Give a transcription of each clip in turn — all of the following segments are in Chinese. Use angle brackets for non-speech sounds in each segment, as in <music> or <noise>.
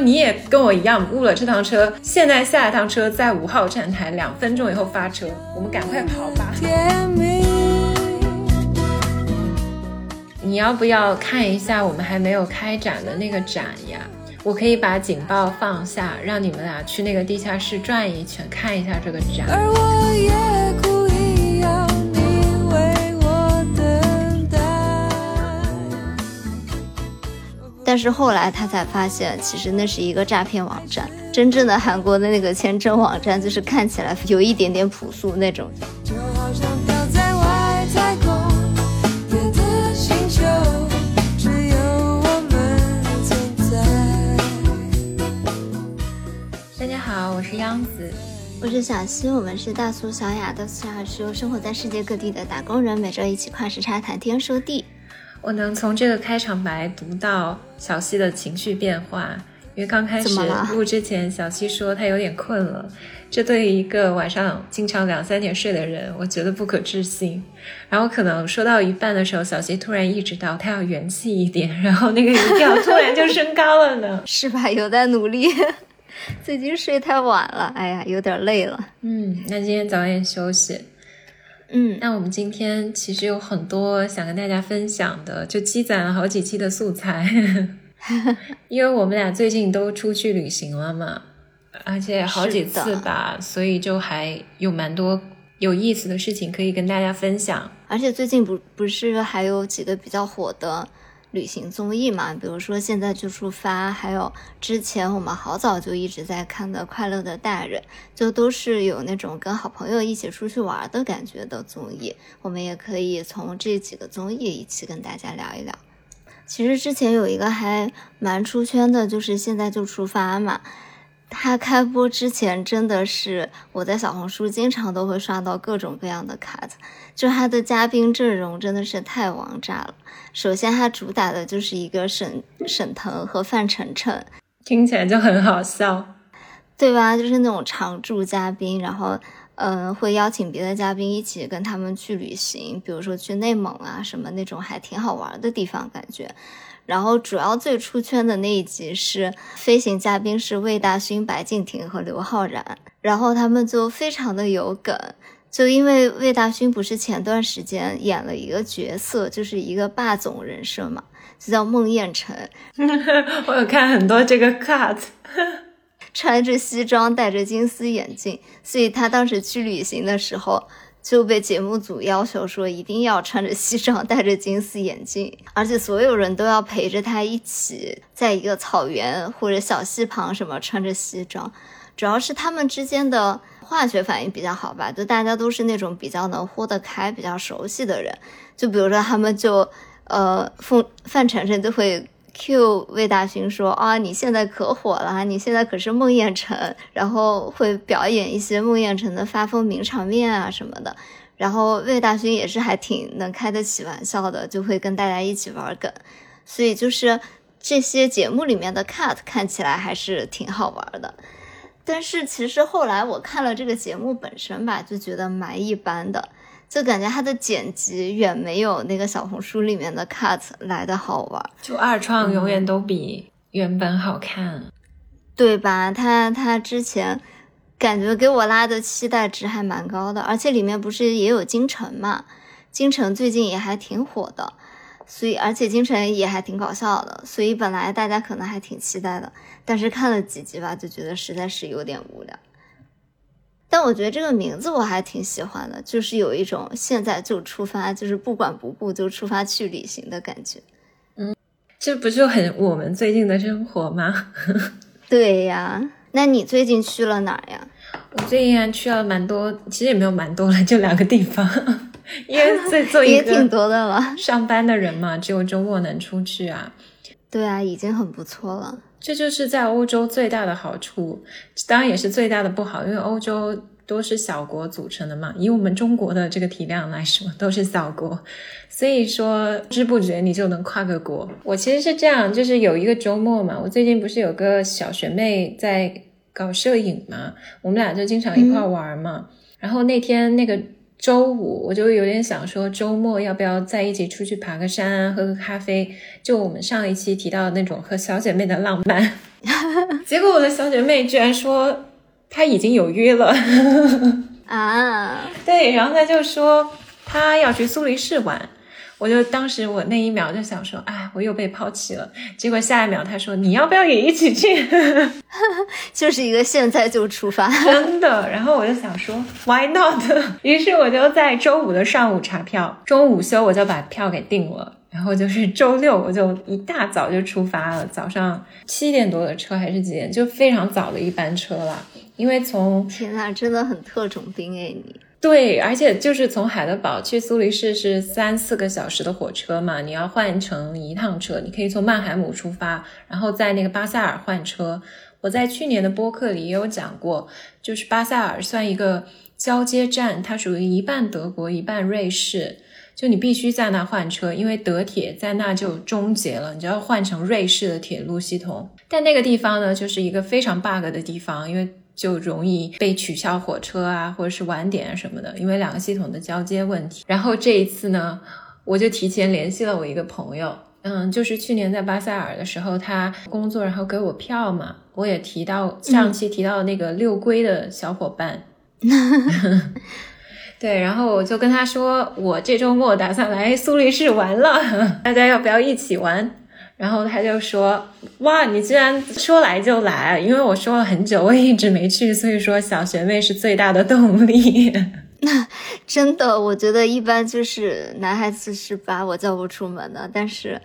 你也跟我一样误了这趟车，现在下一趟车在五号站台，两分钟以后发车，我们赶快跑吧。你要不要看一下我们还没有开展的那个展呀？我可以把警报放下，让你们俩去那个地下室转一圈，看一下这个展。而我也但是后来他才发现，其实那是一个诈骗网站。真正的韩国的那个签证网站，就是看起来有一点点朴素那种。就好像飘在外太空，别的星球只有我们存在。大家好，我是央子。我是小溪，我们是大苏小雅的四小时，生活在世界各地的打工人，每周一起跨时差谈天说地。我能从这个开场白读到小溪的情绪变化，因为刚开始录之前，小溪说她有点困了。这对于一个晚上经常两三点睡的人，我觉得不可置信。然后可能说到一半的时候，小溪突然意识到她要元气一点，<laughs> 然后那个语调突然就升高了呢。<laughs> 是吧？有在努力。<laughs> 最近睡太晚了，哎呀，有点累了。嗯，那今天早点休息。嗯，那我们今天其实有很多想跟大家分享的，就积攒了好几期的素材，<laughs> 因为我们俩最近都出去旅行了嘛，而且好几次吧，所以就还有蛮多有意思的事情可以跟大家分享。而且最近不不是还有几个比较火的旅行综艺嘛？比如说《现在就出发》，还有之前我们好早就一直在看的《快乐的大人》，就都是有那种跟好朋友一起出去玩的感觉的综艺。我们也可以从这几个综艺一起跟大家聊一聊。其实之前有一个还蛮出圈的，就是《现在就出发》嘛。它开播之前真的是我在小红书经常都会刷到各种各样的 cut，就他的嘉宾阵容真的是太王炸了。首先，他主打的就是一个沈沈腾和范丞丞，听起来就很好笑。对吧？就是那种常驻嘉宾，然后嗯、呃会邀请别的嘉宾一起跟他们去旅行，比如说去内蒙啊什么那种还挺好玩的地方，感觉。然后主要最出圈的那一集是飞行嘉宾是魏大勋、白敬亭和刘昊然，然后他们就非常的有梗，就因为魏大勋不是前段时间演了一个角色，就是一个霸总人设嘛，就叫孟宴臣，我有看很多这个 cut，<laughs> 穿着西装，戴着金丝眼镜，所以他当时去旅行的时候就被节目组要求说一定要穿着西装，戴着金丝眼镜，而且所有人都要陪着他一起在一个草原或者小溪旁什么穿着西装，主要是他们之间的化学反应比较好吧，就大家都是那种比较能豁得开、比较熟悉的人，就比如说他们就呃范范丞丞就会 Q 魏大勋说啊，你现在可火了，你现在可是孟宴臣，然后会表演一些孟宴臣的发疯名场面啊什么的。然后魏大勋也是还挺能开得起玩笑的，就会跟大家一起玩梗，所以就是这些节目里面的 cut 看起来还是挺好玩的。但是其实后来我看了这个节目本身吧，就觉得蛮一般的，就感觉它的剪辑远没有那个小红书里面的 cut 来的好玩。就二创永远都比原本好看。对吧？他他之前感觉给我拉的期待值还蛮高的，而且里面不是也有金晨嘛？金晨最近也还挺火的，所以而且金晨也还挺搞笑的，所以本来大家可能还挺期待的，但是看了几集吧，就觉得实在是有点无聊。但我觉得这个名字我还挺喜欢的，就是有一种现在就出发，就是不管不顾就出发去旅行的感觉。嗯这不就很我们最近的生活吗？<laughs> 对呀，那你最近去了哪儿呀？我最近还去了蛮多，其实也没有蛮多了，就两个地方。因为在 <laughs> 做一也挺个多的了。上班的人嘛，只有周末能出去啊。对啊，已经很不错了。这就是在欧洲最大的好处，当然也是最大的不好，因为欧洲都是小国组成的嘛。以我们中国的这个体量来说，都是小国，所以说不知不觉你就能跨个国。我其实是这样，就是有一个周末嘛，我最近不是有个小学妹在搞摄影嘛，我们俩就经常一块儿玩嘛。然后那天那个周五，我就有点想说，周末要不要在一起出去爬个山啊，喝个咖啡？就我们上一期提到的那种和小姐妹的浪漫。<laughs> 结果我的小姐妹居然说她已经有约了，<laughs> 啊，<laughs> 对，然后她就说她要去苏黎世玩。我就当时我那一秒就想说，哎，我又被抛弃了。结果下一秒他说你要不要也一起去？<laughs> 就是一个现在就出发。<laughs> 真的。然后我就想说，Why not？<laughs> 于是我就在周五的上午查票，中午休我就把票给订了。然后就是周六我就一大早就出发了，早上七点多的车还是几点，就非常早的一班车了。因为从天呐，真的很特种兵哎你。对，而且就是从海德堡去苏黎世是三四个小时的火车嘛，你要换乘一趟车，你可以从曼海姆出发，然后在那个巴塞尔换车。我在去年的播客里也有讲过，就是巴塞尔算一个交接站，它属于一半德国一半瑞士，就你必须在那换车，因为德铁在那就终结了，你就要换成瑞士的铁路系统。但那个地方呢，就是一个非常 bug 的地方，因为就容易被取消火车啊，或者是晚点啊什么的，因为两个系统的交接问题。然后这一次呢，我就提前联系了我一个朋友，嗯，就是去年在巴塞尔的时候，他工作然后给我票嘛，我也提到上期提到那个六龟的小伙伴。<laughs> 对，然后我就跟他说，我这周末打算来苏黎世玩了，<laughs> 大家要不要一起玩？然后他就说：“哇，你居然说来就来！因为我说了很久，我也一直没去，所以说小学妹是最大的动力。<laughs> 那真的，我觉得一般就是男孩子是把我叫不出门的，但是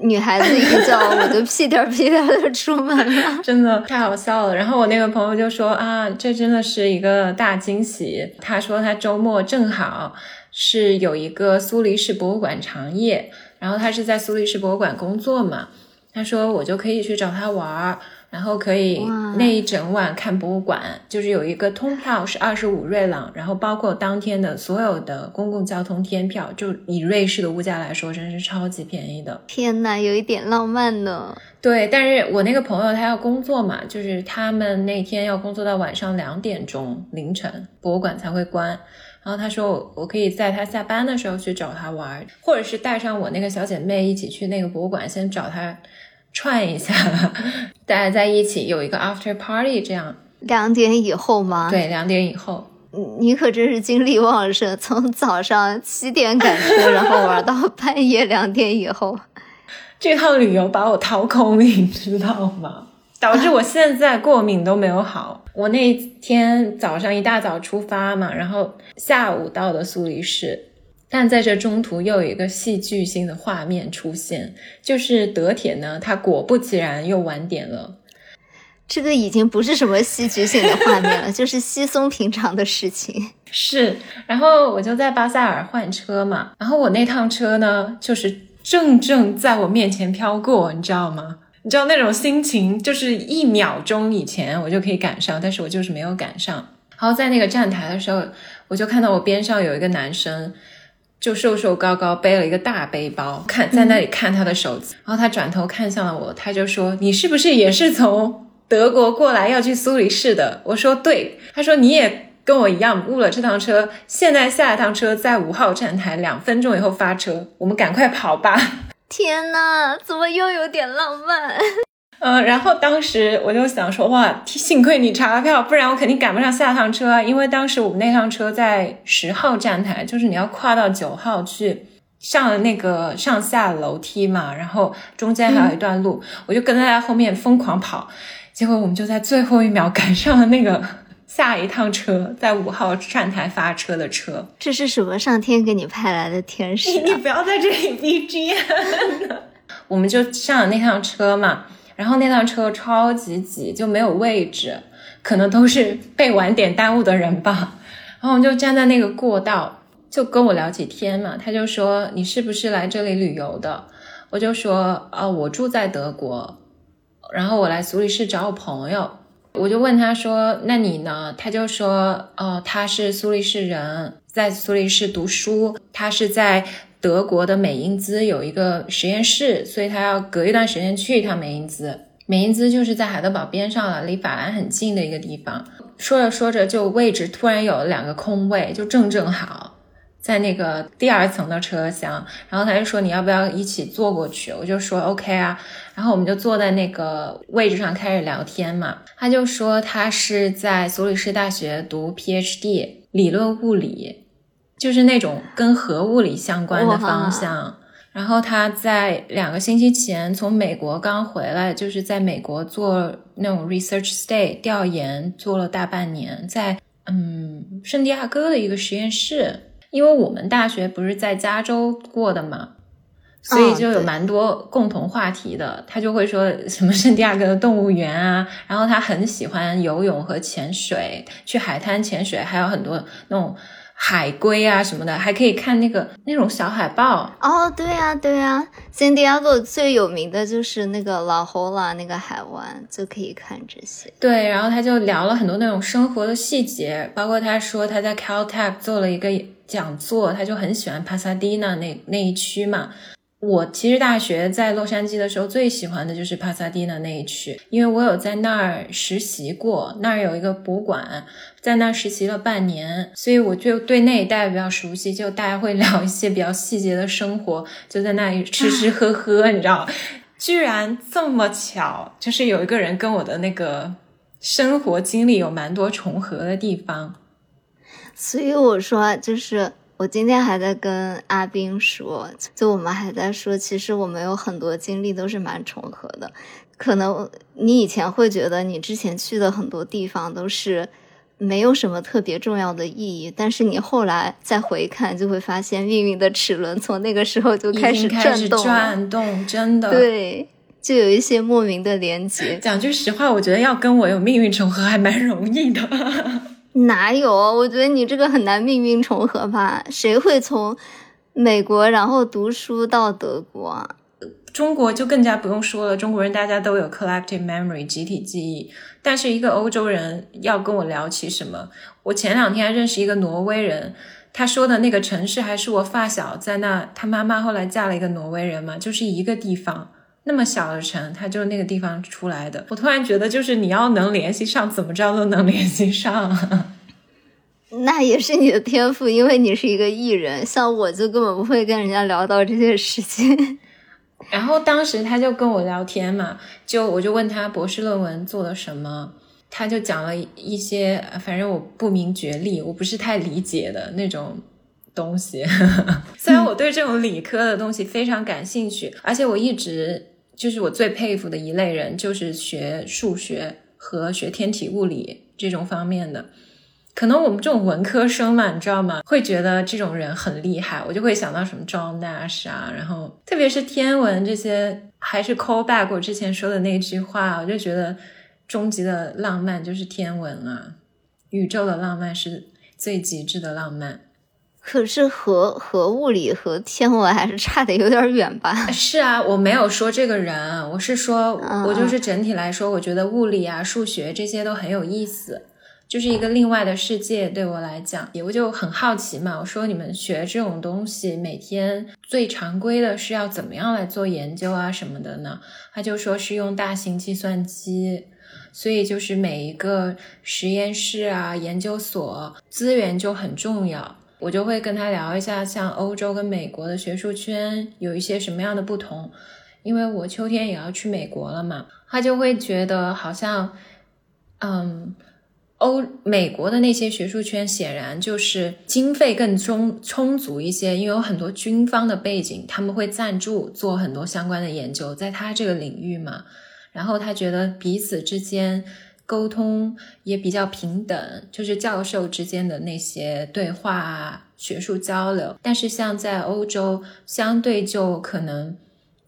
女孩子一叫我就屁颠儿屁颠儿的出门了。<laughs> 真的太好笑了。然后我那个朋友就说啊，这真的是一个大惊喜。他说他周末正好是有一个苏黎世博物馆长夜，然后他是在苏黎世博物馆工作嘛。他说我就可以去找他玩儿，然后可以那一整晚看博物馆，就是有一个通票是二十五瑞朗，然后包括当天的所有的公共交通天票，就以瑞士的物价来说，真是超级便宜的。天呐，有一点浪漫呢。对，但是我那个朋友他要工作嘛，就是他们那天要工作到晚上两点钟凌晨，博物馆才会关。然后他说我我可以在他下班的时候去找他玩儿，或者是带上我那个小姐妹一起去那个博物馆，先找他串一下，<laughs> 大家在一起有一个 after party，这样两点以后吗？，对，两点以后。你可真是精力旺盛，从早上七点赶车，然后玩到半夜两点以后。<laughs> 这趟旅游把我掏空，你知道吗？导致我现在过敏都没有好。我那天早上一大早出发嘛，然后下午到的苏黎世，但在这中途又有一个戏剧性的画面出现，就是德铁呢，它果不其然又晚点了。这个已经不是什么戏剧性的画面了，<laughs> 就是稀松平常的事情。是，然后我就在巴塞尔换车嘛，然后我那趟车呢，就是正正在我面前飘过，你知道吗？你知道那种心情，就是一秒钟以前我就可以赶上，但是我就是没有赶上。然后在那个站台的时候，我就看到我边上有一个男生，就瘦瘦高高，背了一个大背包，看在那里看他的手机。然后他转头看向了我，他就说：“你是不是也是从德国过来要去苏黎世的？”我说：“对。”他说：“你也跟我一样误了这趟车，现在下一趟车在五号站台，两分钟以后发车，我们赶快跑吧。”天呐，怎么又有点浪漫？<laughs> 嗯，然后当时我就想说，哇，<laughs> 幸亏你查了票，不然我肯定赶不上下趟车啊。因为当时我们那趟车在十号站台，就是你要跨到九号去上那个上下楼梯嘛，然后中间还有一段路，我就跟在他后面疯狂跑，结果我们就在最后一秒赶上了那个下一趟车，在五号站台发车的车。这是什么上天给你派来的天使、啊？你 <laughs> 你不要在这里 BGM <laughs> 我们就上了那趟车嘛，然后那趟车超级挤，就没有位置，可能都是被晚点耽误的人吧。然后我们就站在那个过道，就跟我聊起天嘛。他就说：“你是不是来这里旅游的？”我就说：“啊、我住在德国，然后我来苏黎世找我朋友。”我就问他说：“那你呢？”他就说：“哦，他是苏黎世人，在苏黎世读书。他是在德国的美因兹有一个实验室，所以他要隔一段时间去一趟美因兹。美因兹就是在海德堡边上了，离法兰很近的一个地方。说着说着，就位置突然有了两个空位，就正正好。在那个第二层的车厢，然后他就说你要不要一起坐过去？我就说 OK 啊，然后我们就坐在那个位置上开始聊天嘛。他就说他是在苏黎世大学读 PhD 理论物理，就是那种跟核物理相关的方向。然后他在两个星期前从美国刚回来，就是在美国做那种 research stay 调研，做了大半年，在嗯圣地亚哥的一个实验室。因为我们大学不是在加州过的嘛，所以就有蛮多共同话题的。他就会说什么圣地亚哥的动物园啊，然后他很喜欢游泳和潜水，去海滩潜水，还有很多那种海龟啊什么的，还可以看那个那种小海豹。哦，对呀、对呀、圣地亚哥最有名的就是那个老侯拉那个海湾，就可以看这些。对，然后他就聊了很多那种生活的细节，包括他说他在 Caltech 做了一个讲座，他就很喜欢帕萨迪纳那那一区嘛。我其实大学在洛杉矶的时候，最喜欢的就是帕萨迪纳那一区，因为我有在那儿实习过，那儿有一个博物馆，在那儿实习了半年，所以我就对那一带比较熟悉，就大家会聊一些比较细节的生活，就在那里吃吃喝喝，你知道。居然这么巧，就是有一个人跟我的那个生活经历有蛮多重合的地方。所以我说，就是我今天还在跟阿斌说，就我们还在说，其实我们有很多经历都是蛮重合的。可能你以前会觉得你之前去的很多地方都是没有什么特别重要的意义，但是你后来再回看，就会发现命运的齿轮从那个时候就开始开始转动。转动，真的。，对，就有一些莫名的连接。讲句实话，我觉得要跟我有命运重合还蛮容易的。哪有？我觉得你这个很难命运重合吧？谁会从美国然后读书到德国？中国就更加不用说了，中国人大家都有 collective memory 集体记忆，但是一个欧洲人要跟我聊起什么，我前两天认识一个挪威人，他说的那个城市还是我发小在那，他妈妈后来嫁了一个挪威人嘛，就是一个地方。那么小的城，他就那个地方出来的。我突然觉得，就是你要能联系上，怎么着都能联系上。那也是你的天赋，因为你是一个艺人。像我就根本不会跟人家聊到这些事情。<laughs> 然后当时他就跟我聊天嘛，就我就问他博士论文做了什么，他就讲了一些，反正我不明觉厉，我不是太理解的那种东西。<laughs> 虽然我对这种理科的东西非常感兴趣，而且我一直就是我最佩服的一类人，就是学数学和学天体物理这种方面的。可能我们这种文科生嘛，你知道吗？会觉得这种人很厉害，我就会想到什么 John Nash 啊，然后特别是天文这些，还是 call back 我之前说的那句话，我就觉得终极的浪漫就是天文啊，宇宙的浪漫是最极致的浪漫。可是和和物理和天文还是差的有点远吧？是啊，我没有说这个人，我是说，嗯我就是整体来说，我觉得物理啊、数学这些都很有意思，就是一个另外的世界。对我来讲，我就很好奇嘛。我说你们学这种东西，每天最常规的是要怎么样来做研究啊什么的呢？他就说是用大型计算机。所以就是每一个实验室啊、研究所资源就很重要。我就会跟他聊一下，像欧洲跟美国的学术圈有一些什么样的不同，因为我秋天也要去美国了嘛，他就会觉得好像，嗯，欧美国的那些学术圈显然就是经费更充充足一些，因为有很多军方的背景，他们会赞助做很多相关的研究，在他这个领域嘛，然后他觉得彼此之间。沟通也比较平等，就是教授之间的那些对话啊、学术交流。但是像在欧洲，相对就可能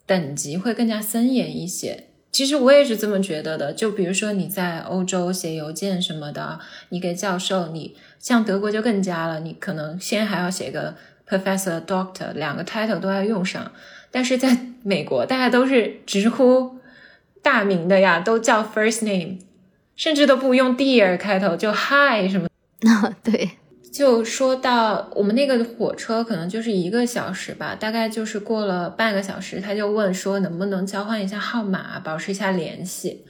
等级会更加森严一些。其实我也是这么觉得的。就比如说你在欧洲写邮件什么的，你给教授，你像德国就更加了，你可能先还要写个 professor、doctor，两个 title 都要用上。但是在美国，大家都是直呼大名的呀，都叫 first name。甚至都不用 dear 开头，就 hi 什么。啊，<laughs> 对，就说到我们那个火车，可能就是一个小时吧，大概就是过了半个小时，他就问说能不能交换一下号码，保持一下联系，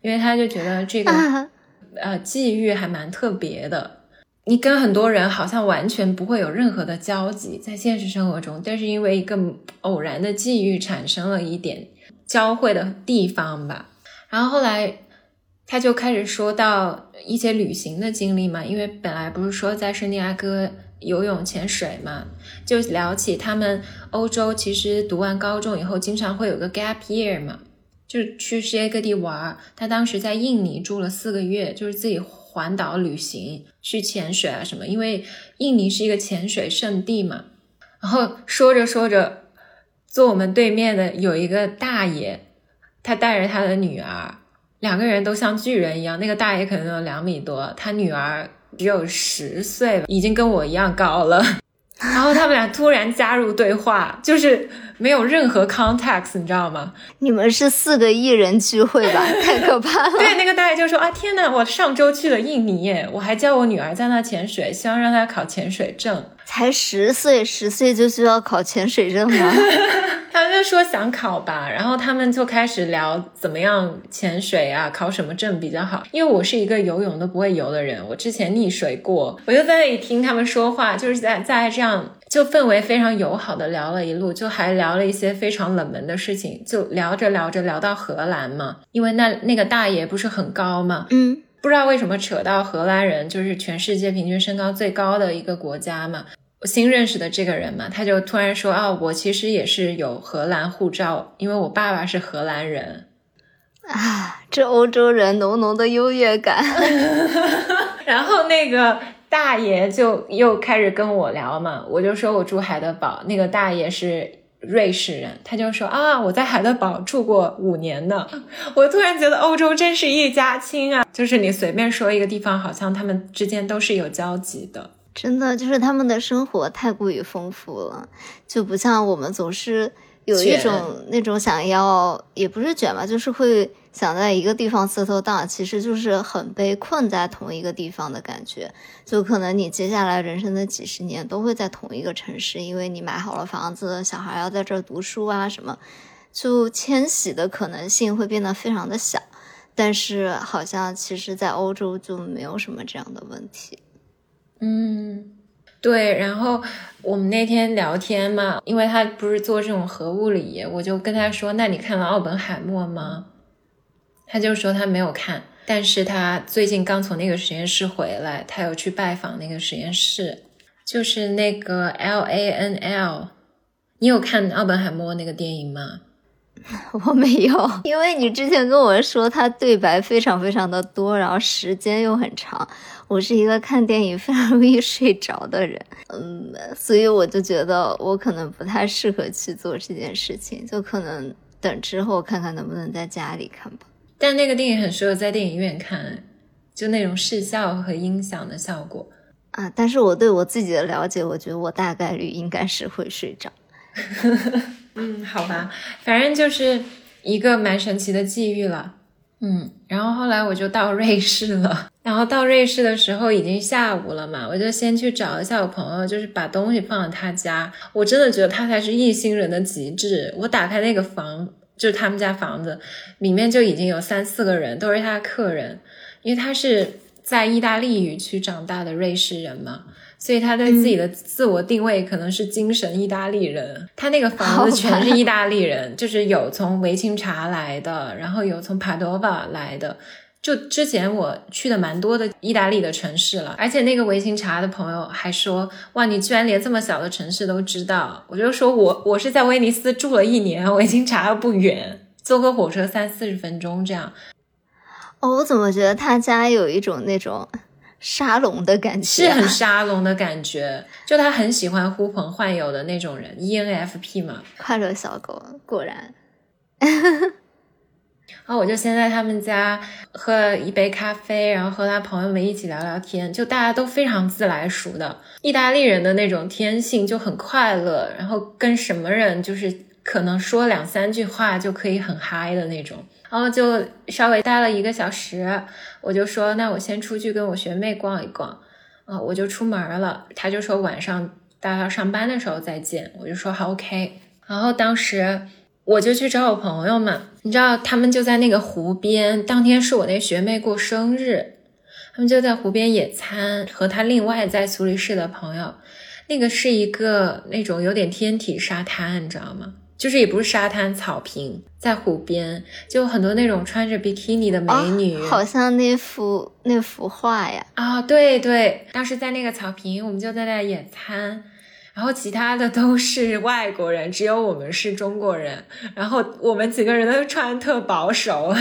因为他就觉得这个、啊，<laughs> 呃际遇还蛮特别的。你跟很多人好像完全不会有任何的交集，在现实生活中，但是因为一个偶然的际遇，产生了一点交汇的地方吧。然后后来他就开始说到一些旅行的经历嘛，因为本来不是说在圣地亚哥游泳、潜水嘛，就聊起他们欧洲其实读完高中以后，经常会有个 gap year 嘛，就去世界各地玩儿。他当时在印尼住了四个月，就是自己环岛旅行，去潜水啊什么，因为印尼是一个潜水圣地嘛。然后说着说着，坐我们对面的有一个大爷，他带着他的女儿，两个人都像巨人一样。那个大爷可能有两米多，他女儿只有十岁，已经跟我一样高了。<laughs> 然后他们俩突然加入对话，就是没有任何 context，你知道吗？你们是四个艺人聚会吧？<laughs> 太可怕了。对，那个大爷就说啊，天呐，我上周去了印尼耶，我还叫我女儿在那潜水，希望让她考潜水证。才十岁，十岁就需要考潜水证吗？<laughs> 他们就说想考吧，然后他们就开始聊怎么样潜水啊，考什么证比较好。因为我是一个游泳都不会游的人，我之前溺水过，我就在那里听他们说话，就是在在这样就氛围非常友好的聊了一路，就还聊了一些非常冷门的事情，就聊着聊着聊到荷兰嘛，因为那那个大爷不是很高嘛，嗯，不知道为什么扯到荷兰人，就是全世界平均身高最高的一个国家嘛。我新认识的这个人嘛，他就突然说啊，我其实也是有荷兰护照，因为我爸爸是荷兰人。啊，这欧洲人浓浓的优越感。<laughs> 然后那个大爷就又开始跟我聊嘛，我就说我住海德堡，那个大爷是瑞士人，他就说啊，我在海德堡住过五年呢。<laughs> 我突然觉得欧洲真是一家亲啊，就是你随便说一个地方，好像他们之间都是有交集的。真的就是他们的生活太过于丰富了，就不像我们总是有一种那种想要，也不是卷吧，就是会想在一个地方 settle down，其实就是很被困在同一个地方的感觉。就可能你接下来人生的几十年都会在同一个城市，因为你买好了房子，小孩要在这儿读书啊什么，就迁徙的可能性会变得非常的小。但是好像其实，在欧洲就没有什么这样的问题。嗯，对。然后我们那天聊天嘛，因为他不是做这种核物理，我就跟他说：“那你看了奥本海默吗？”他就说他没有看，但是他最近刚从那个实验室回来，他有去拜访那个实验室，就是那个 L A N L。你有看奥本海默那个电影吗？<laughs> 我没有，因为你之前跟我说他对白非常非常的多，然后时间又很长。我是一个看电影非常容易睡着的人，嗯，<laughs> 所以我就觉得我可能不太适合去做这件事情，就可能等之后看看能不能在家里看吧。但那个电影很适合在电影院看，就那种视效和音响的效果。啊，但是我对我自己的了解，我觉得我大概率应该是会睡着。<laughs> 嗯，好吧，反正就是一个蛮神奇的际遇了。嗯，然后后来我就到瑞士了，<laughs> 然后到瑞士的时候已经下午了嘛，我就先去找一下我朋友，就是把东西放到他家。我真的觉得他才是一星人的极致。我打开那个房，就是他们家房子，里面就已经有三四个人，都是他的客人，因为他是在意大利语区长大的瑞士人嘛。所以他对自己的自我定位可能是精神意大利人，他那个房子全是意大利人，就是有从维琴察来的，然后有从帕多瓦来的。就之前我去的蛮多的意大利的城市了，而且那个维琴察的朋友还说：“哇，你居然连这么小的城市都知道！”我就说我我是在威尼斯住了一年，维琴察又不远，坐个火车三四十分钟这样。哦，我怎么觉得他家有一种那种沙龙的感觉啊？是很沙龙的感觉，就他很喜欢呼朋唤友的那种人，ENFP 嘛。快乐小狗，果然。然 <laughs> 后我就先在他们家喝了一杯咖啡，然后和他朋友们一起聊聊天，就大家都非常自来熟的。意大利人的那种天性就很快乐，然后跟什么人就是可能说两三句话就可以很嗨的那种。然后就稍微待了一个小时，我就说那我先出去跟我学妹逛一逛，啊，我就出门了。他就说晚上大家要上班的时候再见，我就说好 OK。然后当时我就去找我朋友嘛，你知道他们就在那个湖边，当天是我那学妹过生日，他们就在湖边野餐，和他另外在苏黎世的朋友，那个是一个那种有点天体沙滩，你知道吗？就是也不是沙滩，草坪，在湖边，就有很多那种穿着比基尼的美女，哦好像那幅那幅画呀。啊，对对，当时在那个草坪，我们就在那野餐，然后其他的都是外国人，只有我们是中国人，然后我们几个人都穿特保守，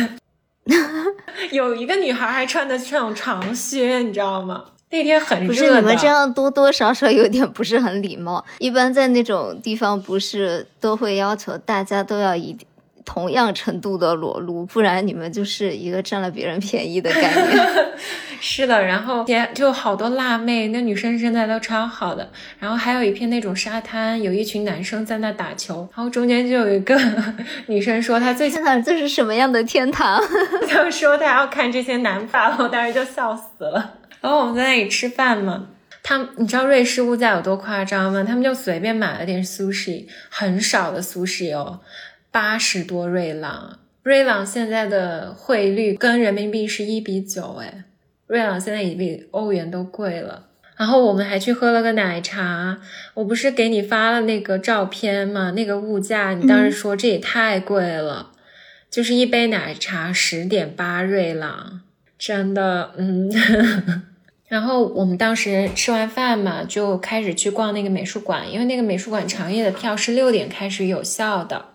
<laughs> 有一个女孩还穿的是那种长靴，你知道吗？那天很不热不，是你们这样多多少少有点不是很礼貌。一般在那种地方，不是都会要求大家都要以同样程度的裸露，不然你们就是一个占了别人便宜的概念。<laughs> 是的，然后也就好多辣妹，那女生身材都超好的，然后还有一片那种沙滩，有一群男生在那打球，然后中间就有一个 <laughs> 女生说她最天哪，这是什么样的天堂？她说她要看这些男发，我当时就笑死了。然后我们在那里吃饭嘛，他们你知道瑞士物价有多夸张吗？他们就随便买了点 sushi，很少的 sushi 哦，八十多瑞郎。瑞郎现在的汇率跟人民币是一比九，哎，瑞郎现在已比欧元都贵了。然后我们还去喝了个奶茶，我不是给你发了那个照片吗？那个物价，你当时说这也太贵了，就是一杯奶茶十点八瑞郎，真的，嗯。然后我们当时吃完饭嘛，就开始去逛那个美术馆，因为那个美术馆长夜的票是六点开始有效的。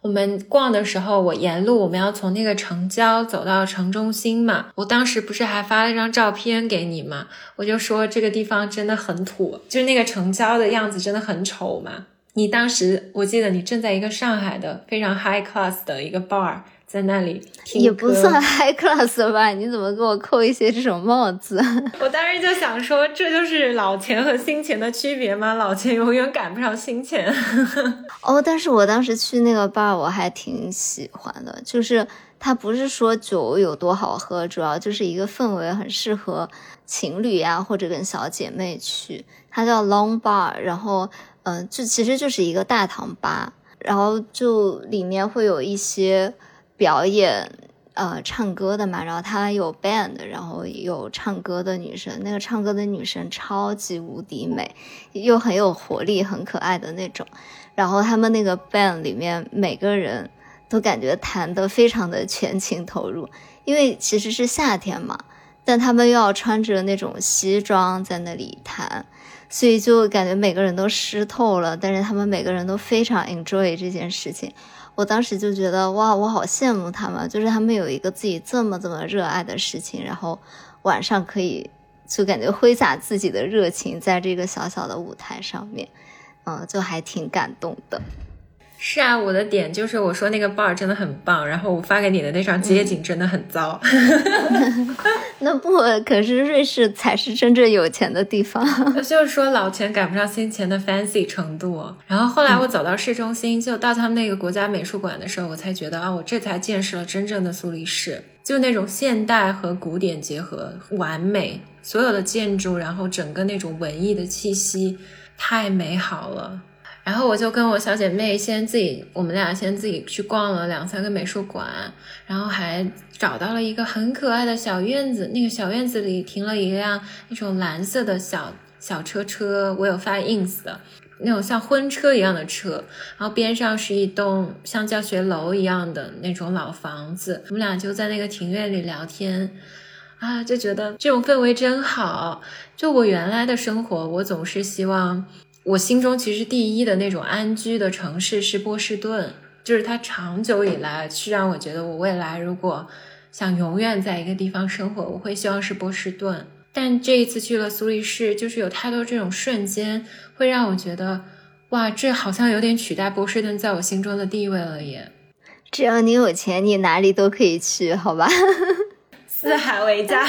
我们逛的时候，我沿路我们要从那个城郊走到城中心嘛。我当时不是还发了一张照片给你吗？我就说这个地方真的很土，就是那个城郊的样子真的很丑嘛。你当时我记得你正在一个上海的非常 high class 的一个 bar 在那里听也不算 <laughs> high class 吧？你怎么给我扣一些这种帽子？<laughs> 我当时就想说，这就是老钱和新钱的区别吗？老钱永远赶不上新钱。<laughs> 哦，但是我当时去那个 bar 我还挺喜欢的，就是它不是说酒有多好喝，主要就是一个氛围很适合情侣呀、或者跟小姐妹去。它叫 Long Bar，然后嗯、呃，就其实就是一个大堂吧，然后就里面会有一些表演。呃，唱歌的嘛，然后她有 band，然后有唱歌的女生，那个唱歌的女生超级无敌美，又很有活力，很可爱的那种。然后他们那个 band 里面每个人都感觉弹得非常的全情投入，因为其实是夏天嘛，但他们又要穿着那种西装在那里弹，所以就感觉每个人都湿透了，但是他们每个人都非常 enjoy 这件事情。我当时就觉得哇，我好羡慕他们，就是他们有一个自己这么这么热爱的事情，然后晚上可以就感觉挥洒自己的热情在这个小小的舞台上面，嗯，就还挺感动的。是啊，我的点就是我说那个 bar 真的很棒，然后我发给你的那张街景真的很糟。<laughs> 那不，可是瑞士才是真正有钱的地方。<laughs> 就是说老钱赶不上新钱的 fancy 程度。然后后来我走到市中心，就到他们那个国家美术馆的时候，我才觉得啊，我这才见识了真正的苏黎世，就那种现代和古典结合，完美，所有的建筑，然后整个那种文艺的气息，太美好了。然后我就跟我小姐妹先自己，我们俩先自己去逛了两三个美术馆，然后还找到了一个很可爱的小院子。那个小院子里停了一辆那种蓝色的小小车车，我有发 ins 的那种像婚车一样的车，然后边上是一栋像教学楼一样的那种老房子。我们俩就在那个庭院里聊天。啊，就觉得这种氛围真好。就我原来的生活，我总是希望。我心中其实第一的那种安居的城市是波士顿，就是它长久以来是让我觉得，我未来如果想永远在一个地方生活，我会希望是波士顿。但这一次去了苏黎世，就是有太多这种瞬间，会让我觉得，哇，这好像有点取代波士顿在我心中的地位了耶。只要你有钱，你哪里都可以去，好吧？<laughs> 四海为家。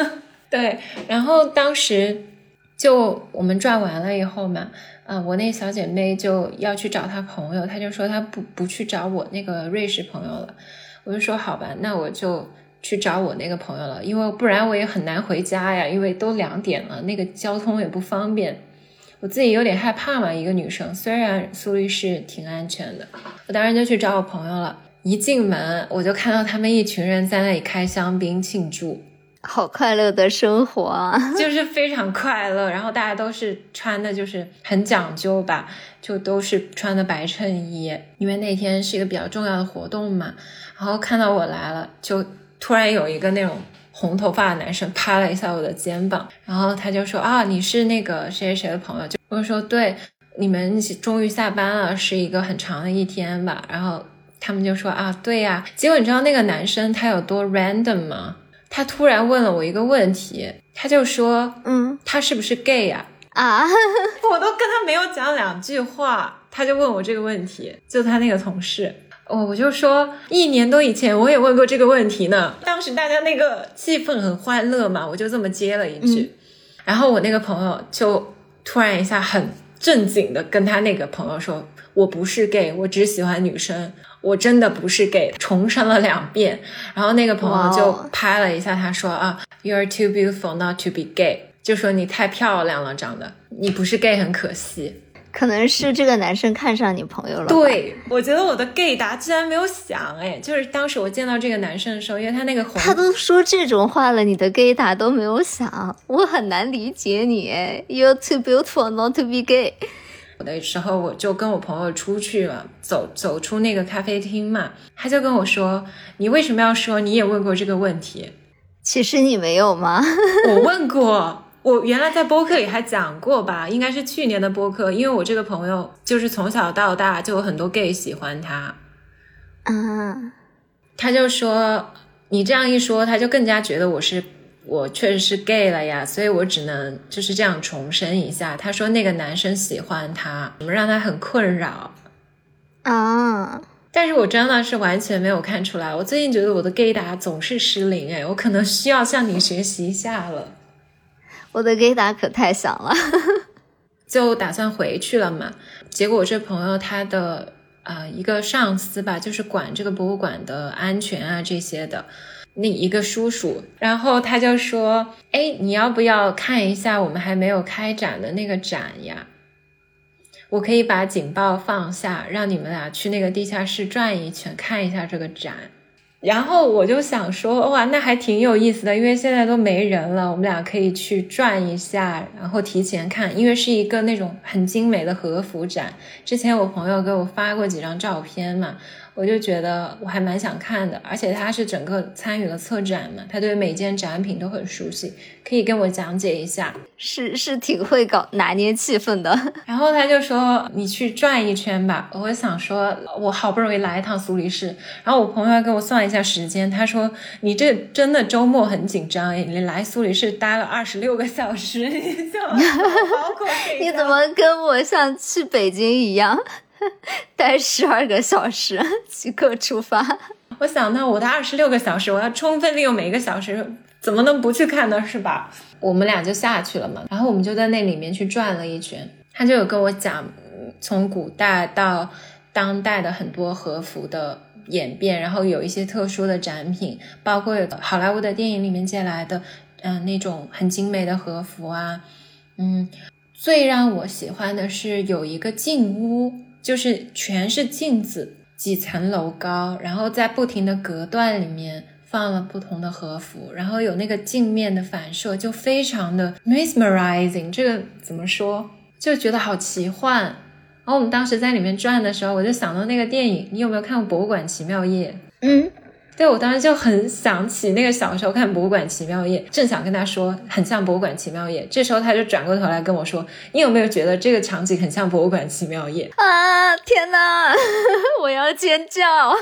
<laughs> 对，然后当时。就我们转完了以后嘛，啊、我那小姐妹就要去找她朋友，她就说她不不去找我那个瑞士朋友了，我就说好吧，那我就去找我那个朋友了，因为不然我也很难回家呀，因为都两点了，那个交通也不方便，我自己有点害怕嘛，一个女生，虽然苏黎世挺安全的，我当时就去找我朋友了，一进门我就看到他们一群人在那里开香槟庆祝。好快乐的生活！<laughs> 就是非常快乐。然后大家都是穿的，就是很讲究吧，就都是穿的白衬衣，因为那天是一个比较重要的活动嘛。然后看到我来了，就突然有一个那种红头发的男生拍了一下我的肩膀，然后他就说啊，你是那个谁谁谁的朋友？就我说对，你们终于下班了，是一个很长的一天吧？然后他们就说啊，对呀。结果你知道那个男生他有多 random 吗？他突然问了我一个问题，他就说，嗯他是不是 gay 呀、啊，<laughs> 我都跟他没有讲两句话，他就问我这个问题，就他那个同事。哦，我就说一年多以前我也问过这个问题呢，当时大家那个气氛很欢乐嘛，我就这么接了一句，然后我那个朋友就突然一下很正经的跟他那个朋友说：“我不是 gay，我只喜欢女生，我真的不是 gay。”重申了两遍，然后那个朋友就拍了一下他说：“啊，You are too beautiful not to be gay。”就说你太漂亮了，长得你不是 gay 很可惜。可能是这个男生看上你朋友了。，对，我觉得我的 gay 答居然没有想，哎，就是当时我见到这个男生的时候，因为他那个红他都说这种话了，你的 gay 打都没有想，我很难理解你。哎，You're too beautiful not to be gay。的时候，我就跟我朋友出去了，走走出那个咖啡厅嘛，他就跟我说：“你为什么要说你也问过这个问题其实你没有吗？？” <laughs> 我问过，我原来在播客里还讲过吧，应该是去年的播客，因为我这个朋友就是从小到大就有很多 gay 喜欢他，啊，他就说你这样一说，他就更加觉得我是我确实是 gay 了呀，所以我只能就是这样重申一下。他说那个男生喜欢他，让他很困扰。啊，但是我真的是完全没有看出来，我最近觉得我的 gay 达总是失灵，哎，我可能需要向你学习一下了。我的 gay 打可太响了。<laughs> 就打算回去了嘛，结果我这朋友他的呃一个上司吧，就是管这个博物馆的安全啊这些的，那一个叔叔，然后他就说，哎，你要不要看一下我们还没有开展的那个展呀？我可以把警报放下，让你们俩去那个地下室转一圈，看一下这个展。然后我就想说，哇，那还挺有意思的，因为现在都没人了，我们俩可以去转一下，然后提前看，因为是一个那种很精美的和服展。之前我朋友给我发过几张照片嘛，我就觉得我还蛮想看的，而且他是整个参与了策展嘛，他对每件展品都很熟悉，可以跟我讲解一下。是是挺会搞拿捏气氛的。<laughs> 然后他就说你去转一圈吧。我想说，我好不容易来一趟苏黎世，然后我朋友还给我算一下时间，他说你这真的周末很紧张诶，你来苏黎世待了二十六个小时，你怎么 <laughs> 你怎么跟我像去北京一样，<laughs> 待十二个小时，即刻出发？我想到我的二十六个小时，我要充分利用每一个小时，怎么能不去看呢？是吧？我们俩就下去了嘛，然后我们就在那里面去转了一圈。他就有跟我讲，从古代到当代的很多和服的演变，然后有一些特殊的展品，包括有好莱坞的电影里面借来的，嗯、那种很精美的和服啊，嗯，最让我喜欢的是有一个镜屋，就是全是镜子，几层楼高，然后在不停的隔断里面放了不同的和服，然后有那个镜面的反射，就非常的 mesmerizing。这个怎么说？就觉得好奇幻。然后我们当时在里面转的时候，我就想到那个电影，你有没有看过《博物馆奇妙夜》？嗯，对，我当时就很想起那个小时候看《博物馆奇妙夜》，正想跟他说很像《博物馆奇妙夜》，这时候他就转过头来跟我说：“你有没有觉得这个场景很像《博物馆奇妙夜》啊，天哪，<laughs> 我要尖叫！？”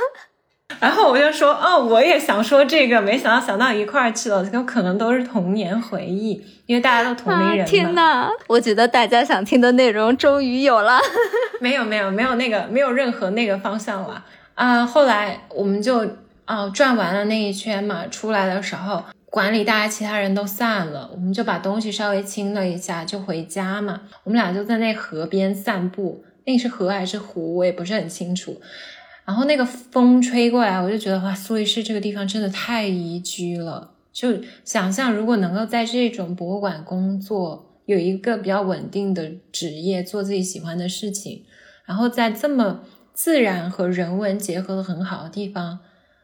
然后我就说：“哦，我也想说这个，没想到想到一块儿去了，有可能都是童年回忆，因为大家都同龄人嘛。啊，天哪，我觉得大家想听的内容终于有了。<laughs> 没有没有没有那个没有任何那个方向了啊、后来我们就啊、转完了那一圈嘛，出来的时候，馆里大家其他人都散了，我们就把东西稍微清了一下，就回家嘛。我们俩就在那河边散步，那是河还是湖，我也不是很清楚。然后那个风吹过来，我就觉得哇，苏黎世这个地方真的太宜居了。就想象如果能够在这种博物馆工作，有一个比较稳定的职业，做自己喜欢的事情，然后在这么自然和人文结合的很好的地方，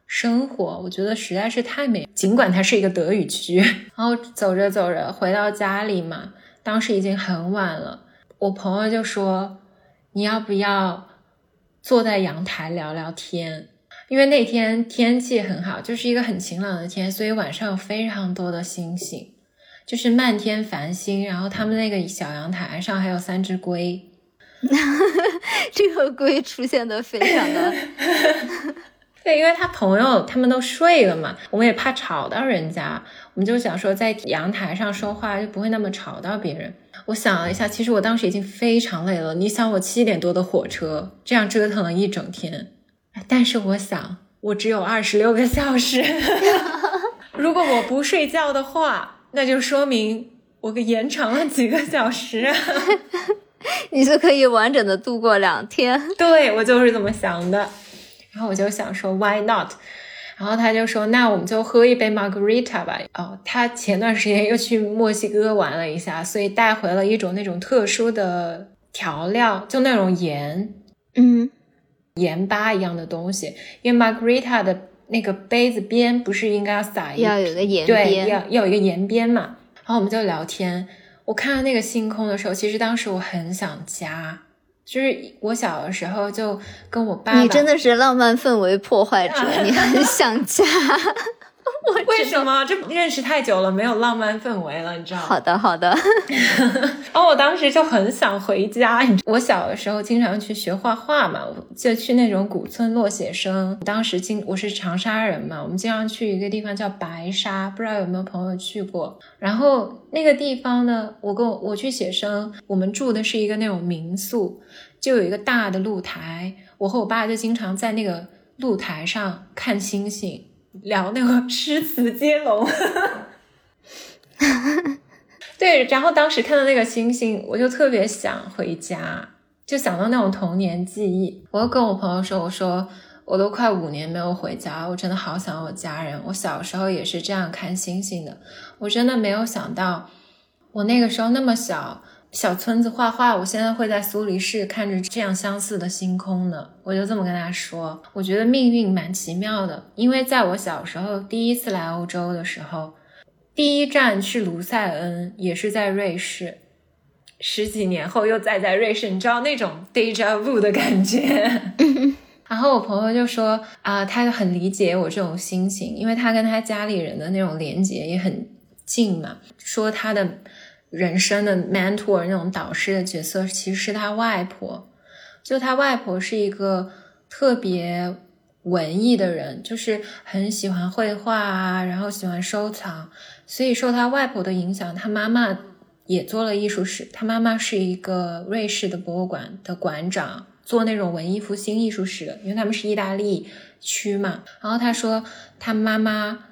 生活，我觉得实在是太美。尽管它是一个德语区，然后走着走着回到家里嘛，当时已经很晚了，我朋友就说：“你要不要坐在阳台聊聊天？”因为那天天气很好，就是一个很晴朗的天，所以晚上有非常多的星星，就是漫天繁星。然后他们那个小阳台上还有三只龟，<laughs> 这个龟出现的非常的对，因为他朋友他们都睡了嘛，我们也怕吵到人家，我们就想说在阳台上说话就不会那么吵到别人。我想了一下，其实我当时已经非常累了。你想，我七点多的火车，这样折腾了一整天，但是我想，我只有二十六个小时，<laughs> 如果我不睡觉的话，那就说明我给延长了几个小时啊。<laughs> 你就可以完整的度过两天。对我就是这么想的，然后我就想说 why not？然后他就说那我们就喝一杯 margarita 吧。哦，他前段时间又去墨西哥玩了一下，所以带回了一种那种特殊的调料，就那种盐嗯，盐巴一样的东西。因为 margarita 的那个杯子边不是应该要撒一要有个沿对，边。要要有一个盐边嘛。然后我们就聊天。我看到那个星空的时候，其实当时我很想家，就是我小的时候就跟我爸爸，你真的是浪漫氛围破坏者，<laughs> 你很想家。<laughs> 我为什么？这认识太久了，没有浪漫氛围了，你知道吗？好的，好的。然 <laughs> 后我当时就很想回家。你我小的时候经常去学画画嘛，我就去那种古村落写生。当时经我是长沙人嘛，我们经常去一个地方叫白沙，不知道有没有朋友去过。然后那个地方呢，我跟我我去写生，我们住的是一个那种民宿，就有一个大的露台，我和我爸就经常在那个露台上看星星。聊那个诗词接龙，<laughs> 对，然后当时看到那个星星，我就特别想回家，就想到那种童年记忆。我又跟我朋友说，我说我都快五年没有回家，我真的好想我家人。我小时候也是这样看星星的，我真的没有想到，我那个时候那么小。小村子画画，我现在会在苏黎世看着这样相似的星空呢。我就这么跟他说，我觉得命运蛮奇妙的，因为在我小时候第一次来欧洲的时候，第一站去卢塞恩，也是在瑞士。十几年后又再在瑞士，你知道那种 deja vu 的感觉。<laughs> 然后我朋友就说啊，他很理解我这种心情，因为他跟他家里人的那种连接也很近嘛。说他的。人生的 mentor 那种导师的角色，其实是他外婆。就他外婆是一个特别文艺的人，就是很喜欢绘画啊，然后喜欢收藏。所以受他外婆的影响，他妈妈也做了艺术史。他妈妈是一个瑞士的博物馆的馆长，做那种文艺复兴艺术史的，因为他们是意大利区嘛。然后他说，他妈妈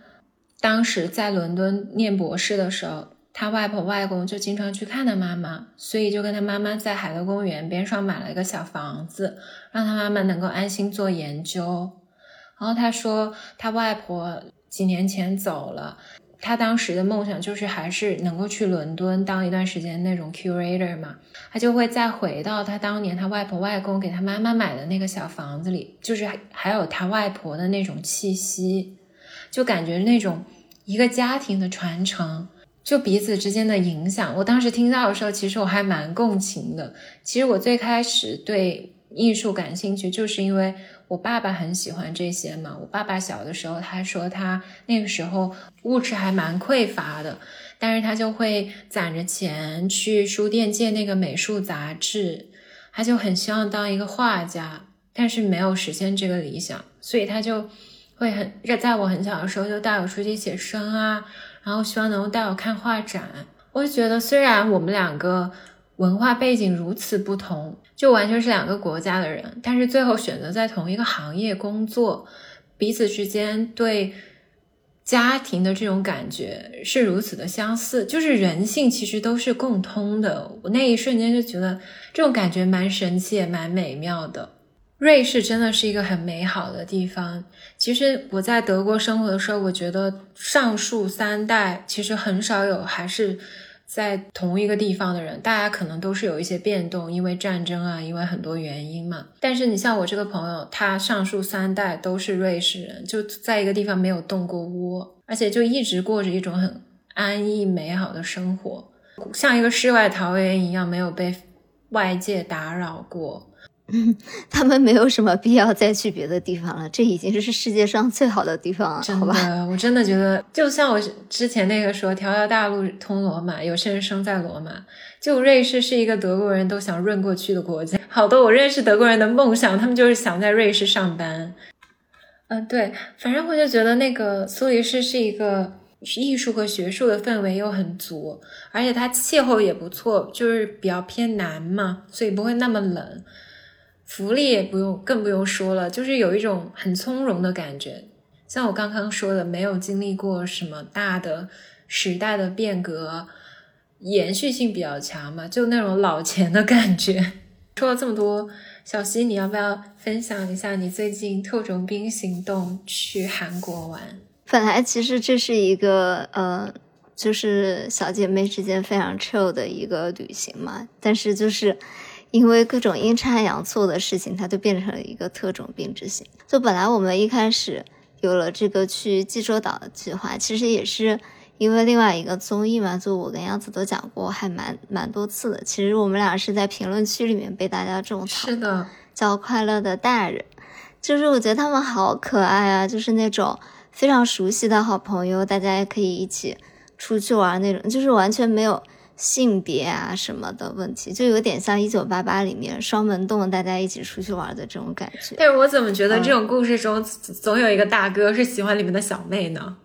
当时在伦敦念博士的时候。他外婆外公就经常去看他妈妈，所以就跟他妈妈在海德公园边上买了一个小房子，让他妈妈能够安心做研究。然后他说，他外婆几年前走了，他当时的梦想就是还是能够去伦敦当一段时间那种 curator 嘛，他就会再回到他当年他外婆外公给他妈妈买的那个小房子里，就是还有他外婆的那种气息，就感觉那种一个家庭的传承。就彼此之间的影响，我当时听到的时候，其实我还蛮共情的。其实我最开始对艺术感兴趣，就是因为我爸爸很喜欢这些嘛。我爸爸小的时候，他说他那个时候物质还蛮匮乏的，但是他就会攒着钱去书店借那个美术杂志，他就很希望当一个画家，但是没有实现这个理想，所以他就会很在我很小的时候就带我出去写生啊。然后希望能够带我看画展，我就觉得虽然我们两个文化背景如此不同，就完全是两个国家的人，但是最后选择在同一个行业工作，彼此之间对家庭的这种感觉是如此的相似，就是人性其实都是共通的。我那一瞬间就觉得这种感觉蛮神奇也蛮美妙的。瑞士真的是一个很美好的地方。其实我在德国生活的时候，我觉得上述三代其实很少有还是在同一个地方的人，大家可能都是有一些变动，因为战争啊，因为很多原因嘛。但是你像我这个朋友，他上述三代都是瑞士人，就在一个地方没有动过窝，而且就一直过着一种很安逸美好的生活，像一个世外桃源一样，没有被外界打扰过。<laughs> 他们没有什么必要再去别的地方了，这已经是世界上最好的地方了，好吧？我真的觉得，就像我之前那个说，条条大路通罗马，有些人生在罗马。就瑞士是一个德国人都想润过去的国家，<laughs> 好多我认识德国人的梦想，他们就是想在瑞士上班。嗯、对，反正我就觉得那个苏黎世是一个艺术和学术的氛围又很足，而且它气候也不错，就是比较偏南嘛，所以不会那么冷。福利也不用，更不用说了，就是有一种很从容的感觉。像我刚刚说的，没有经历过什么大的时代的变革，延续性比较强嘛，就那种老钱的感觉。说了这么多，小溪，你要不要分享一下你最近特种兵行动去韩国玩？本来其实这是一个呃，就是小姐妹之间非常 chill 的一个旅行嘛，但是就是因为各种阴差阳错的事情，它就变成了一个特种兵之行。就本来我们一开始有了这个去济州岛的计划，其实也是因为另外一个综艺嘛，就我跟杨子都讲过，还蛮蛮多次的。其实我们俩是在评论区里面被大家种草是的，叫《快乐的大人》，就是我觉得他们好可爱啊，就是那种非常熟悉的好朋友，大家也可以一起出去玩那种，就是完全没有性别啊什么的问题，就有点像《一九八八》里面双门洞大家一起出去玩的这种感觉。但是我怎么觉得这种故事中总有一个大哥是喜欢里面的小妹呢？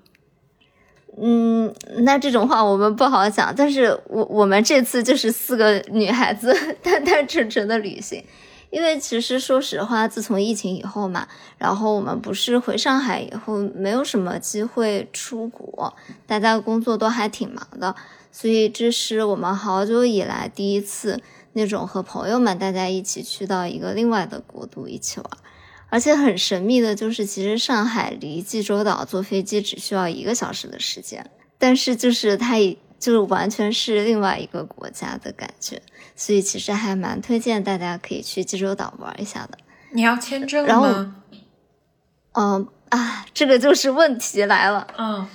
嗯，那这种话我们不好讲，但是我我们这次就是四个女孩子单单纯纯的旅行，因为其实说实话，自从疫情以后嘛，然后我们不是回上海以后没有什么机会出国，大家工作都还挺忙的，所以这是我们好久以来第一次那种和朋友们大家一起去到一个另外的国度一起玩。而且很神秘的就是，其实上海离济州岛坐飞机只需要一个小时的时间，但是就是它已就是完全是另外一个国家的感觉，所以其实还蛮推荐大家可以去济州岛玩一下的。你要签证然后吗？嗯啊，这个就是问题来了。嗯，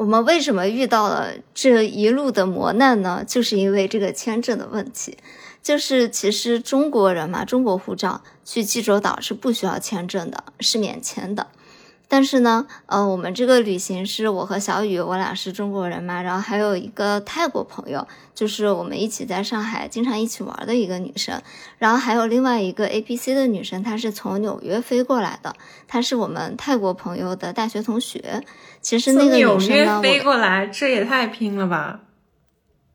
我们为什么遇到了这一路的磨难呢？就是因为这个签证的问题。就是其实中国人嘛，中国护照去济州岛是不需要签证的，是免签的。但是呢，呃，我们这个旅行是我和小雨，我俩是中国人嘛，然后还有一个泰国朋友，就是我们一起在上海经常一起玩的一个女生，然后还有另外一个 A P C 的女生，她是从纽约飞过来的，她是我们泰国朋友的大学同学。其实那个女生呢，我飞过来，这也太拼了吧！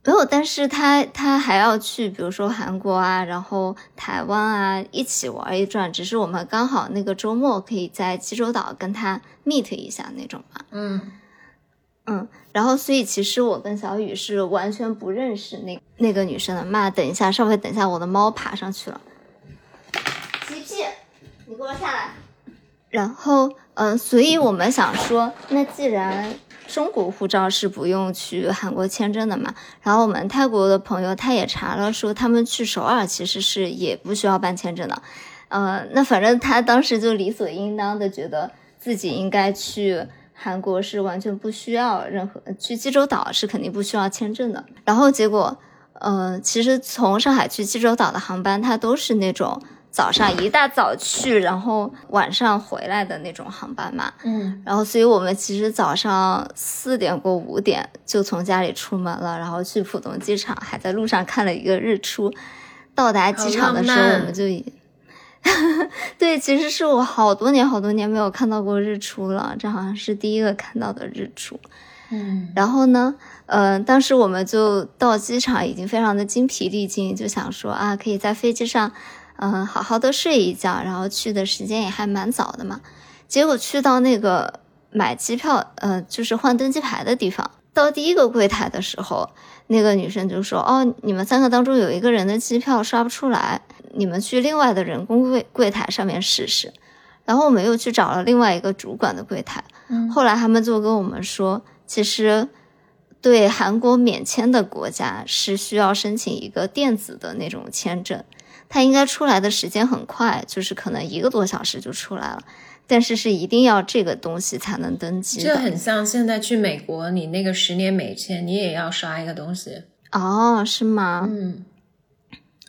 没有，但是他他还要去，比如说韩国啊，然后台湾啊，一起玩一转。只是我们刚好那个周末可以在济州岛跟他 meet 一下那种嘛。嗯，嗯，然后所以其实我跟小雨是完全不认识那那个女生的。妈，等一下，稍微等一下，我的猫爬上去了。皮皮，你给我下来。然后，嗯、所以我们想说，那既然中国护照是不用去韩国签证的嘛，然后我们泰国的朋友他也查了，说他们去首尔其实是也不需要办签证的。呃，那反正他当时就理所应当的觉得自己应该去韩国是完全不需要任何，去济州岛是肯定不需要签证的。然后结果，呃，其实从上海去济州岛的航班，它都是那种早上一大早去，然后晚上回来的那种航班嘛。嗯，然后，所以我们其实早上四点过五点就从家里出门了，然后去浦东机场，还在路上看了一个日出。到达机场的时候，我们就已，<laughs> 对，其实是我好多年好多年没有看到过日出了，这好像是第一个看到的日出。嗯，然后呢，呃，当时我们就到机场已经非常的精疲力尽，就想说啊，可以在飞机上，嗯、好好的睡一觉，然后去的时间也还蛮早的嘛。结果去到那个买机票，呃，就是换登机牌的地方，到第一个柜台的时候，那个女生就说：“哦，你们三个当中有一个人的机票刷不出来，你们去另外的人工柜柜台上面试试。”然后我们又去找了另外一个主管的柜台，嗯后来他们就跟我们说，其实对韩国免签的国家是需要申请一个电子的那种签证，它应该出来的时间很快，就是可能一个多小时就出来了，但是是一定要这个东西才能登记的。这很像现在去美国，你那个十年美签，你也要刷一个东西。哦，是吗？嗯，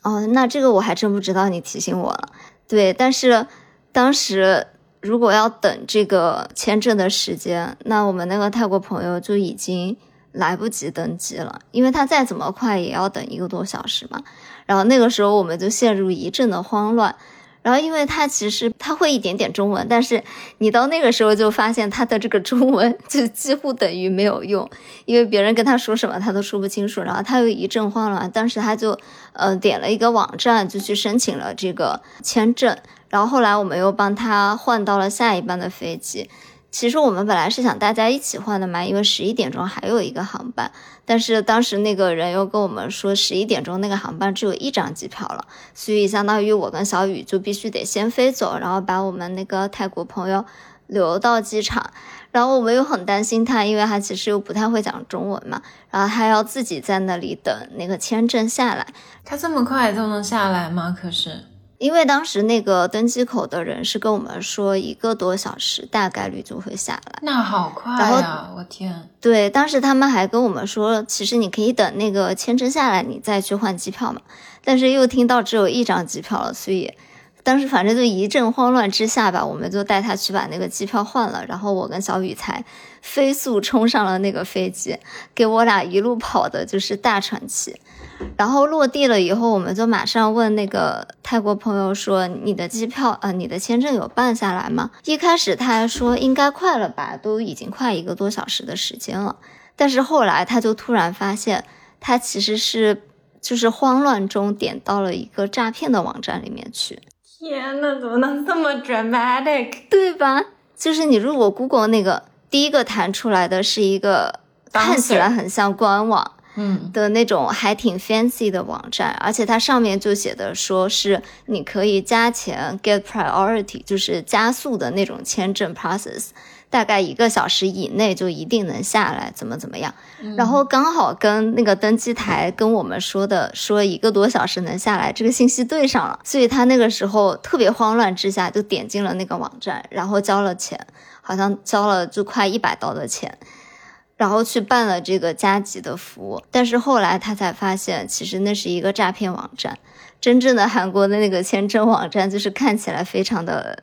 哦，那这个我还真不知道，你提醒我了。对，但是当时如果要等这个签证的时间，那我们那个泰国朋友就已经来不及登记了，因为他再怎么快也要等一个多小时嘛。然后那个时候我们就陷入一阵的慌乱。然后，因为他其实他会一点点中文，但是你到那个时候就发现他的这个中文 <laughs> 就几乎等于没有用，因为别人跟他说什么他都说不清楚。然后他又一阵慌乱，当时他就呃点了一个网站就去申请了这个签证。然后后来我们又帮他换到了下一班的飞机。其实我们本来是想大家一起换的嘛，因为十一点钟还有一个航班，但是当时那个人又跟我们说十一点钟那个航班只有一张机票了，所以相当于我跟小雨就必须得先飞走，然后把我们那个泰国朋友留到机场。然后我们又很担心他，因为他其实又不太会讲中文嘛，然后他要自己在那里等那个签证下来。他这么快就能下来吗？可是。因为当时那个登机口的人是跟我们说一个多小时大概率就会下来，那好快呀！我天，对，当时他们还跟我们说，其实你可以等那个签证下来，你再去换机票嘛。但是又听到只有一张机票了，所以当时反正就一阵慌乱之下吧，我们就带他去把那个机票换了，然后我跟小雨才飞速冲上了那个飞机，给我俩一路跑的就是大喘气。然后落地了以后，我们就马上问那个泰国朋友说：“你的机票，呃，你的签证有办下来吗？”一开始他还说应该快了吧，都已经快一个多小时的时间了。但是后来他就突然发现，他其实是就是慌乱中点到了一个诈骗的网站里面去。天呐，怎么能这么 dramatic？对吧？就是你如果 Google 那个第一个弹出来的是一个看起来很像官网。嗯的那种还挺 fancy 的网站，而且它上面就写的说是你可以加钱 get priority，就是加速的那种签证 process，大概一个小时以内就一定能下来，怎么怎么样。然后刚好跟那个登机台跟我们说的说一个多小时能下来这个信息对上了，所以他那个时候特别慌乱之下就点进了那个网站，然后交了钱，好像交了就快一百刀的钱。然后去办了这个加急的服务，但是后来他才发现，其实那是一个诈骗网站。真正的韩国的那个签证网站，就是看起来非常的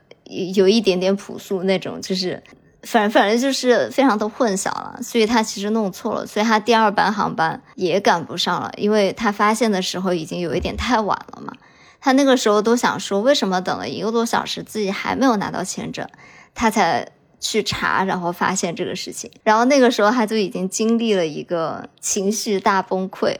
有一点点朴素那种，就是反反正就是非常的混淆了。所以他其实弄错了，所以他第二班航班也赶不上了，因为他发现的时候已经有一点太晚了嘛。他那个时候都想说，为什么等了一个多小时，自己还没有拿到签证，他才。去查，然后发现这个事情，然后那个时候他就已经经历了一个情绪大崩溃。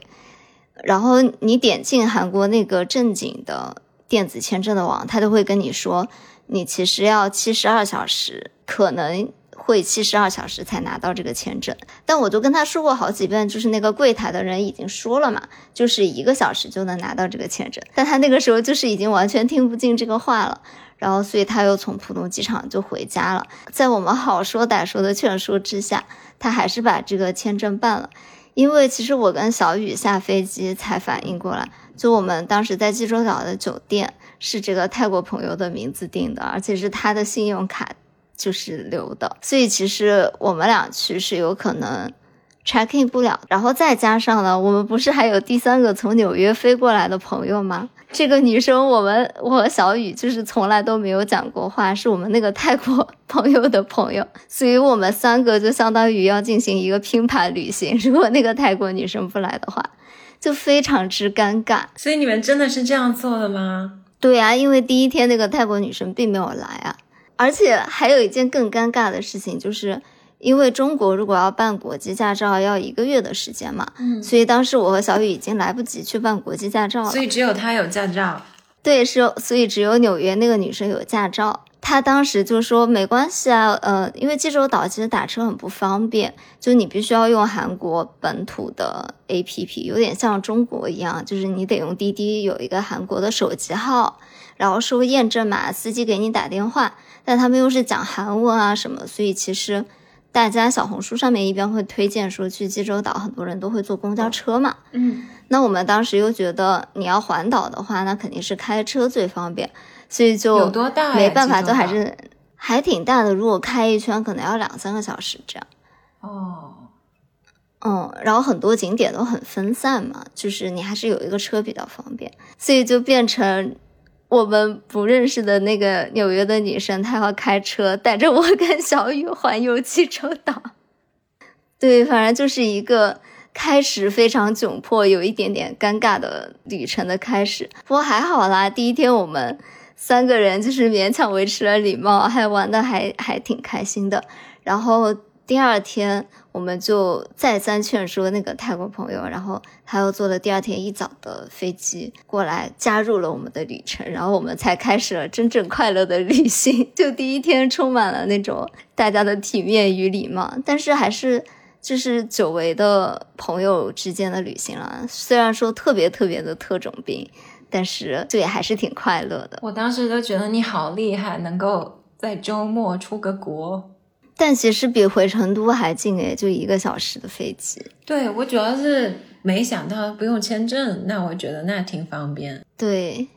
然后你点进韩国那个正经的电子签证的网，他都会跟你说，你其实要七十二小时，可能会七十二小时才拿到这个签证。但我就跟他说过好几遍，就是那个柜台的人已经说了嘛，就是一个小时就能拿到这个签证。但他那个时候就是已经完全听不进这个话了。然后，所以他又从浦东机场就回家了。在我们好说歹说的劝说之下，他还是把这个签证办了。因为其实我跟小雨下飞机才反应过来，就我们当时在济州岛的酒店是这个泰国朋友的名字订的，而且是他的信用卡就是留的，所以其实我们俩去是有可能 check in 不了。然后再加上呢，我们不是还有第三个从纽约飞过来的朋友吗？这个女生，我们我和小雨就是从来都没有讲过话，是我们那个泰国 <laughs> 朋友的朋友，所以我们三个就相当于要进行一个拼盘旅行。<laughs> 如果那个泰国女生不来的话，就非常之尴尬。所以你们真的是这样做的吗？对啊，因为第一天那个泰国女生并没有来啊，而且还有一件更尴尬的事情就是。因为中国如果要办国际驾照要一个月的时间嘛，嗯，所以当时我和小雨已经来不及去办国际驾照了。所以只有他有驾照。对，是，所以只有纽约那个女生有驾照。她当时就说没关系啊，呃，因为济州岛其实打车很不方便，就你必须要用韩国本土的 APP，有点像中国一样，就是你得用滴滴有一个韩国的手机号，然后收验证码，司机给你打电话，但他们又是讲韩文啊什么，所以其实。大家小红书上面一般会推荐说去济州岛，很多人都会坐公交车嘛。嗯，那我们当时又觉得你要环岛的话，那肯定是开车最方便，所以就有多大没办法，就还是还挺大的。如果开一圈，可能要两三个小时这样。哦，嗯，然后很多景点都很分散嘛，就是你还是有一个车比较方便，所以就变成我们不认识的那个纽约的女生，她要开车带着我跟小雨环游济州岛。<laughs> 对，反正就是一个开始非常窘迫，有一点点尴尬的旅程的开始。不过还好啦，第一天我们三个人就是勉强维持了礼貌，还玩的还还挺开心的。然后第二天我们就再三劝说那个泰国朋友，然后他又坐了第二天一早的飞机过来加入了我们的旅程，然后我们才开始了真正快乐的旅行。<laughs> 就第一天充满了那种大家的体面与礼貌，但是还是。就是久违的朋友之间的旅行了，虽然说特别特别的特种兵，但是这也还是挺快乐的。我当时都觉得你好厉害，能够在周末出个国。但其实比回成都还近诶，就一个小时的飞机。对我主要是没想到不用签证，那我觉得那挺方便。对，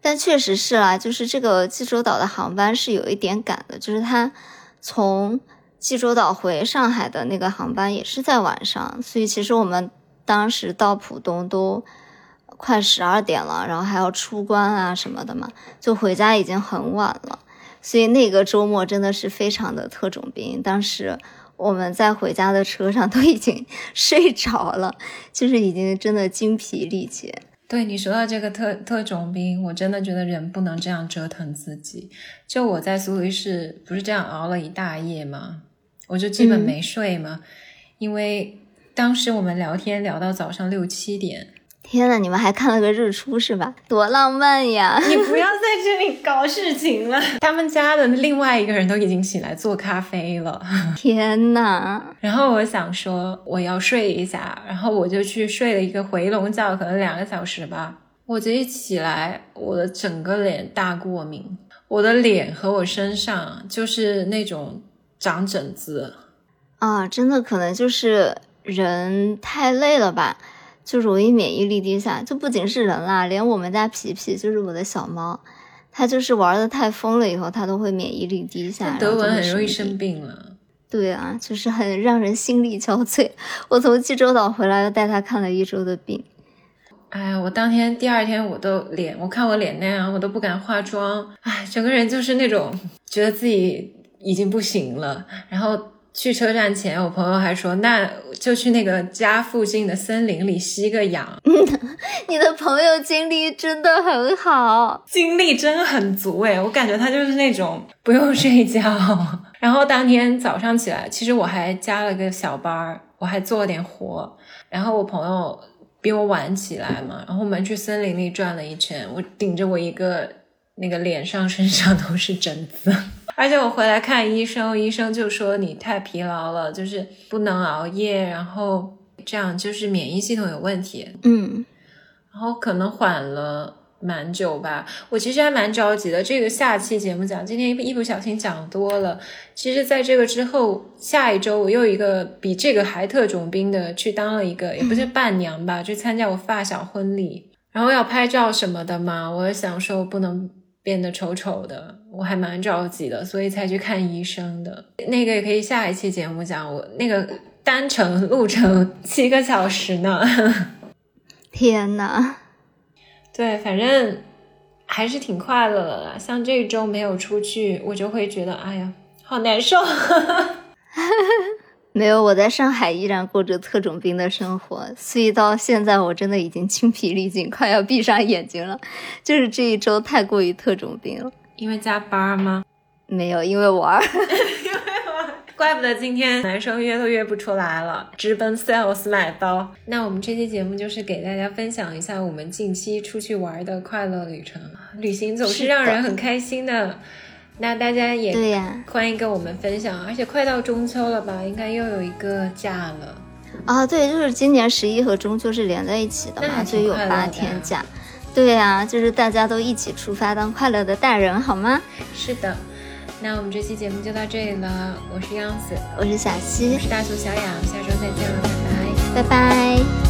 但确实是啦，就是这个济州岛的航班是有一点赶的，就是它从济州岛回上海的那个航班也是在晚上，所以其实我们当时到浦东都快十二点了，然后还要出关啊什么的嘛，就回家已经很晚了。所以那个周末真的是非常的特种兵，当时我们在回家的车上都已经 <laughs> 睡着了，就是已经真的精疲力竭。对你说到这个特特种兵，我真的觉得人不能这样折腾自己。就我在苏黎世不是这样熬了一大夜吗？我就基本没睡嘛，因为当时我们聊天聊到早上六七点。天呐，你们还看了个日出是吧？多浪漫呀！<laughs> 你不要在这里搞事情了。<laughs> 他们家的另外一个人都已经起来做咖啡了。<laughs> 天呐，然后我想说我要睡一下，然后我就去睡了一个回笼觉，可能两个小时吧。我这一起来，我的整个脸大过敏，我的脸和我身上就是那种长疹子。啊，真的可能就是人太累了吧，就容易免疫力低下。就不仅是人啦，连我们家皮皮，就是我的小猫，它就是玩的太疯了以后，它都会免疫力低下。德文很容易生生病了。对啊，就是很让人心力交瘁。我从济州岛回来，又带它看了一周的病。哎呀，我当天第二天我都脸，我看我脸那样，我都不敢化妆，哎，整个人就是那种觉得自己已经不行了。然后去车站前，我朋友还说，那就去那个家附近的森林里吸个氧，<laughs> 你的朋友精力真的很好，精力真很足诶，我感觉他就是那种不用睡觉。<laughs> 然后当天早上起来，其实我还加了个小班儿，我还做了点活。然后我朋友比我晚起来嘛，然后我们去森林里转了一圈，我顶着我一个那个脸上身上都是疹子。<laughs> 而且我回来看医生，医生就说你太疲劳了，就是不能熬夜，然后这样就是免疫系统有问题。嗯，然后可能缓了蛮久吧。我其实还蛮着急的，这个下期节目讲，今天一不小心讲多了。其实，在这个之后，下一周我又一个比这个还特种兵的去当了一个，也不是伴娘吧，去参加我发小婚礼，然后要拍照什么的嘛。我想说不能变得丑丑的，我还蛮着急的，所以才去看医生的。那个也可以下一期节目讲，我那个单程路程七个小时呢。<laughs> 天呐，对，反正还是挺快乐的啦。像这一周没有出去，我就会觉得，哎呀，好难受。<laughs> 没有，我在上海依然过着特种兵的生活，所以到现在我真的已经精疲力尽，快要闭上眼睛了。就是这一周太过于特种兵了。因为加班吗？没有，因为玩儿。<laughs> 怪不得今天男生约都约不出来了，直奔 sales 买包。那我们这期节目就是给大家分享一下我们近期出去玩的快乐旅程。旅行总是让人很开心的。那大家也对呀、欢迎跟我们分享，而且快到中秋了吧，应该又有一个假了。啊，对，就是今年十一和中秋是连在一起的嘛，所以有八天假。对呀、就是大家都一起出发当快乐的大人，好吗？是的，那我们这期节目就到这里了，我是样子，我是小溪我，是大苏小雅，下周再见了，拜拜。拜拜。